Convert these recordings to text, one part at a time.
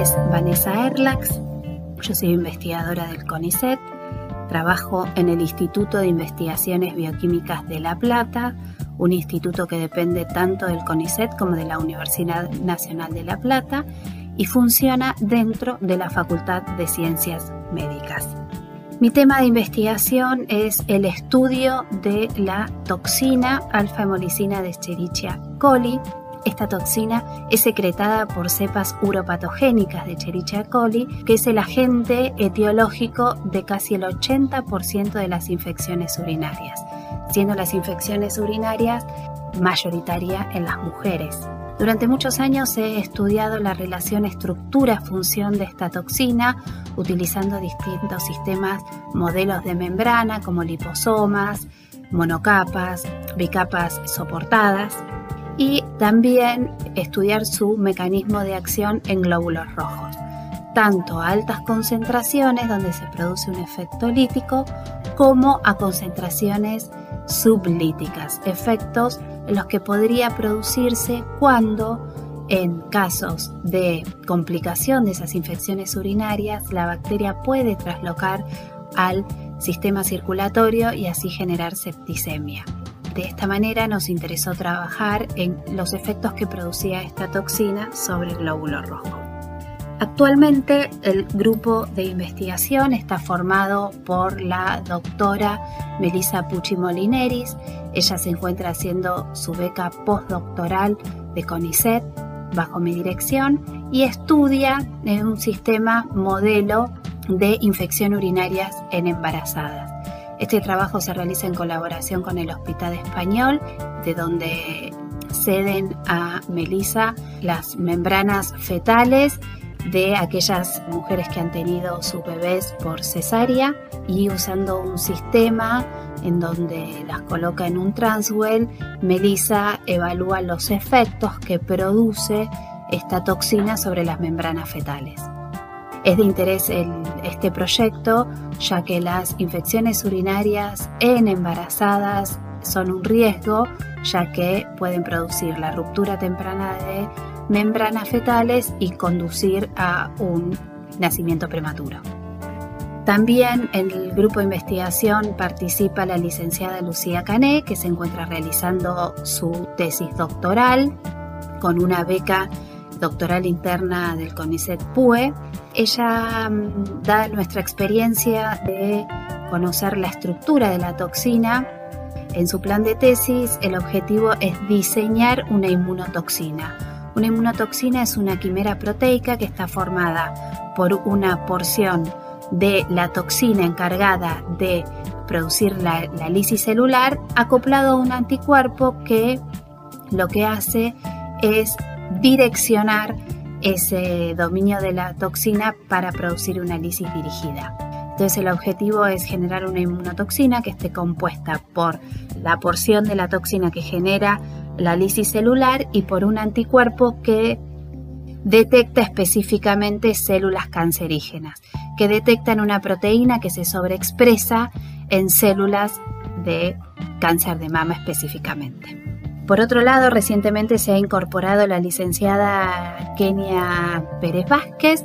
Es Vanessa Erlax, yo soy investigadora del CONICET Trabajo en el Instituto de Investigaciones Bioquímicas de La Plata, un instituto que depende tanto del CONICET como de la Universidad Nacional de La Plata y funciona dentro de la Facultad de Ciencias Médicas. Mi tema de investigación es el estudio de la toxina alfa-hemolicina de Escherichia coli, esta toxina es secretada por cepas uropatogénicas de Cherichia coli, que es el agente etiológico de casi el 80% de las infecciones urinarias, siendo las infecciones urinarias mayoritaria en las mujeres. Durante muchos años he estudiado la relación estructura-función de esta toxina utilizando distintos sistemas, modelos de membrana como liposomas, monocapas, bicapas soportadas y también estudiar su mecanismo de acción en glóbulos rojos, tanto a altas concentraciones donde se produce un efecto lítico como a concentraciones sublíticas, efectos en los que podría producirse cuando en casos de complicación de esas infecciones urinarias la bacteria puede traslocar al sistema circulatorio y así generar septicemia. De esta manera nos interesó trabajar en los efectos que producía esta toxina sobre el glóbulo rojo. Actualmente el grupo de investigación está formado por la doctora Melissa Pucci Molineris. Ella se encuentra haciendo su beca postdoctoral de CONICET bajo mi dirección y estudia en un sistema modelo de infección urinarias en embarazadas. Este trabajo se realiza en colaboración con el Hospital Español, de donde ceden a Melissa las membranas fetales de aquellas mujeres que han tenido sus bebés por cesárea y usando un sistema en donde las coloca en un transwell, Melissa evalúa los efectos que produce esta toxina sobre las membranas fetales. Es de interés este proyecto ya que las infecciones urinarias en embarazadas son un riesgo ya que pueden producir la ruptura temprana de membranas fetales y conducir a un nacimiento prematuro. También en el grupo de investigación participa la licenciada Lucía Cané, que se encuentra realizando su tesis doctoral con una beca doctoral interna del CONICET PUE. Ella mm, da nuestra experiencia de conocer la estructura de la toxina. En su plan de tesis, el objetivo es diseñar una inmunotoxina. Una inmunotoxina es una quimera proteica que está formada por una porción de la toxina encargada de producir la, la lisis celular acoplado a un anticuerpo que lo que hace es direccionar ese dominio de la toxina para producir una lisis dirigida. Entonces el objetivo es generar una inmunotoxina que esté compuesta por la porción de la toxina que genera la lisis celular y por un anticuerpo que detecta específicamente células cancerígenas, que detectan una proteína que se sobreexpresa en células de cáncer de mama específicamente. Por otro lado, recientemente se ha incorporado la licenciada Kenia Pérez Vázquez,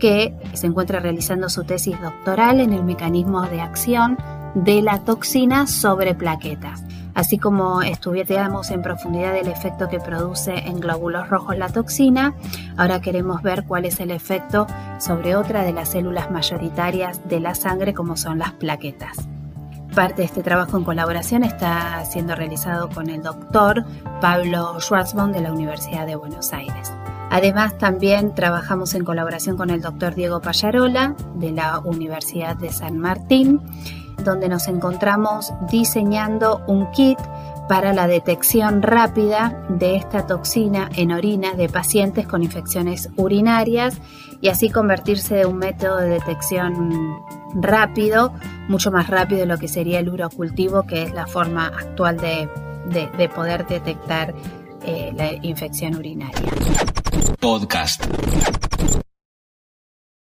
que se encuentra realizando su tesis doctoral en el mecanismo de acción de la toxina sobre plaquetas. Así como estudiamos en profundidad el efecto que produce en glóbulos rojos la toxina, ahora queremos ver cuál es el efecto sobre otra de las células mayoritarias de la sangre como son las plaquetas. Parte de este trabajo en colaboración está siendo realizado con el doctor Pablo Schwarzbaum de la Universidad de Buenos Aires. Además, también trabajamos en colaboración con el doctor Diego Payarola de la Universidad de San Martín donde nos encontramos diseñando un kit para la detección rápida de esta toxina en orina de pacientes con infecciones urinarias y así convertirse de un método de detección rápido, mucho más rápido de lo que sería el urocultivo, que es la forma actual de, poder detectar eh, la infección urinaria. Podcast.